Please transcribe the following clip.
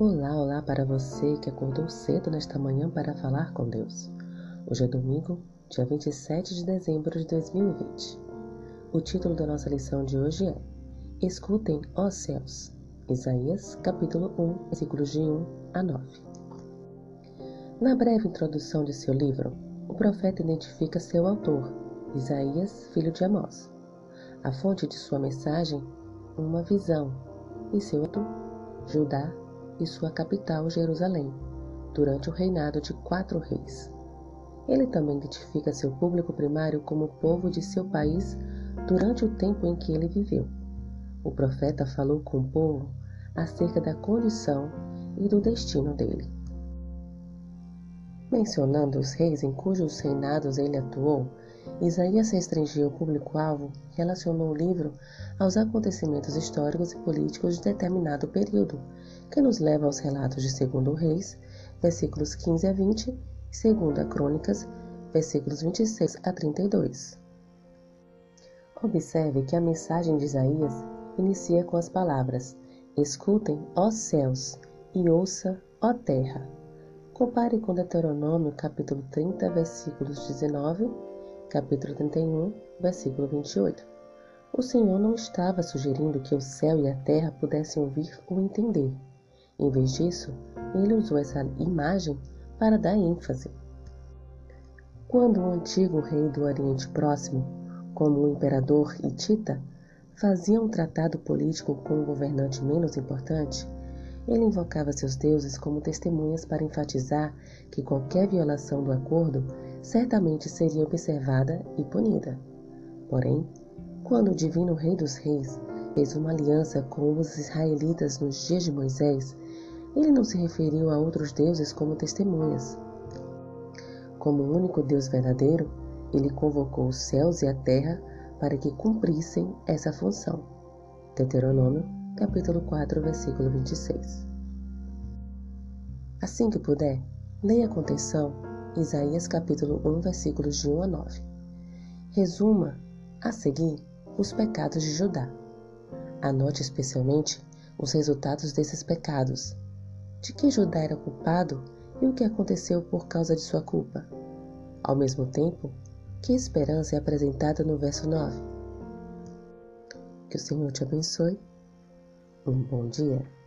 Olá, olá para você que acordou cedo nesta manhã para falar com Deus. Hoje é domingo, dia 27 de dezembro de 2020. O título da nossa lição de hoje é Escutem, ó céus. Isaías, capítulo 1, versículos de 1 a 9. Na breve introdução de seu livro, o profeta identifica seu autor, Isaías, filho de Amós. A fonte de sua mensagem, uma visão, e seu autor, Judá e sua capital, Jerusalém, durante o reinado de quatro reis. Ele também identifica seu público primário como o povo de seu país durante o tempo em que ele viveu. O profeta falou com o povo acerca da condição e do destino dele. Mencionando os reis em cujos reinados ele atuou, Isaías restringiu o público-alvo relacionou o livro aos acontecimentos históricos e políticos de determinado período, que nos leva aos relatos de 2 Reis, versículos 15 a 20, e 2 Crônicas, versículos 26 a 32. Observe que a mensagem de Isaías inicia com as palavras: Escutem, ó céus, e ouça, ó terra. Compare com Deuteronômio capítulo 30, versículos 19, capítulo 31, versículo 28. O Senhor não estava sugerindo que o céu e a terra pudessem ouvir ou entender. Em vez disso, ele usou essa imagem para dar ênfase. Quando o antigo rei do Oriente Próximo, como o imperador Hitita, fazia um tratado político com um governante menos importante, ele invocava seus deuses como testemunhas para enfatizar que qualquer violação do acordo certamente seria observada e punida. Porém, quando o divino Rei dos Reis fez uma aliança com os israelitas nos dias de Moisés, ele não se referiu a outros deuses como testemunhas. Como o único Deus verdadeiro, ele convocou os céus e a terra para que cumprissem essa função. Deuteronômio, capítulo 4, versículo 26. Assim que puder, leia com atenção Isaías capítulo 1, versículos de 1 a 9. Resuma, a seguir, os pecados de Judá. Anote especialmente os resultados desses pecados de que Judá era culpado e o que aconteceu por causa de sua culpa. Ao mesmo tempo, que esperança é apresentada no verso 9. Que o Senhor te abençoe. Um bom dia.